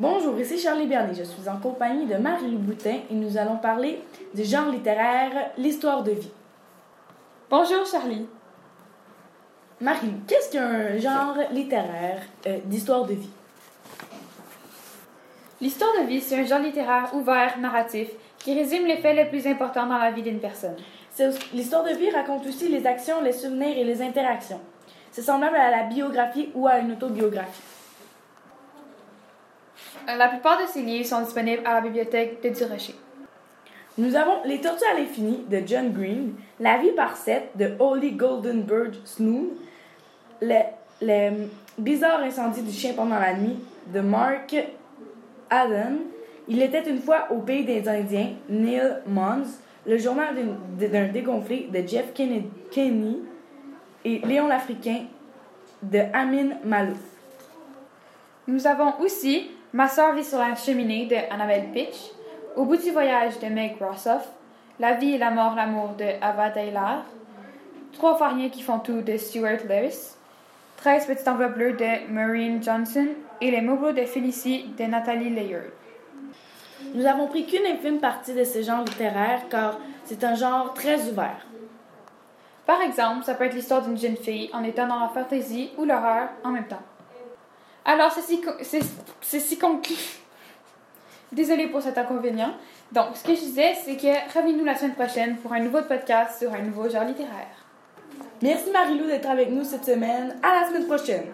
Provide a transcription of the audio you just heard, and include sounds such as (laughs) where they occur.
Bonjour, ici Charlie Bernier. Je suis en compagnie de Marie-Lou Boutin et nous allons parler du genre littéraire, l'histoire de vie. Bonjour Charlie. Marie-Lou, qu'est-ce qu'un genre littéraire euh, d'histoire de vie? L'histoire de vie, c'est un genre littéraire ouvert, narratif, qui résume les faits les plus importants dans la vie d'une personne. L'histoire de vie raconte aussi les actions, les souvenirs et les interactions. C'est semblable à la biographie ou à une autobiographie. Euh, La plupart de ces livres sont disponibles à la bibliothèque de Durocher. Nous avons Les Tortues à l'infini de John Green, La vie par sept de Holly Goldenberg Snow, Le, le bizarre incendie du chien pendant la nuit de Mark Allen, Il était une fois au pays des Indiens, Neil Mons, Le journal d'un dégonflé de Jeff Kennedy, Kenny et Léon l'Africain de Amin Malouf. Nous avons aussi Ma sœur vit sur la cheminée de Annabelle Pitch, Au bout du voyage de Meg Rossoff, La vie et la mort, l'amour de Ava Taylor, Trois farniers qui font tout de Stuart Lewis, 13 petites enveloppes bleues de Maureen Johnson et Les mots de Félicie de Nathalie Layard. Nous avons pris qu'une infime partie de ces genres littéraires car c'est un genre très ouvert. Par exemple, ça peut être l'histoire d'une jeune fille en étant dans la fantaisie ou l'horreur en même temps. Alors, c'est- ceci conclut. (laughs) Désolée pour cet inconvénient. Donc, ce que je disais, c'est que revenez-nous la semaine prochaine pour un nouveau podcast sur un nouveau genre littéraire. Merci Marilou d'être avec nous cette semaine. À la semaine prochaine.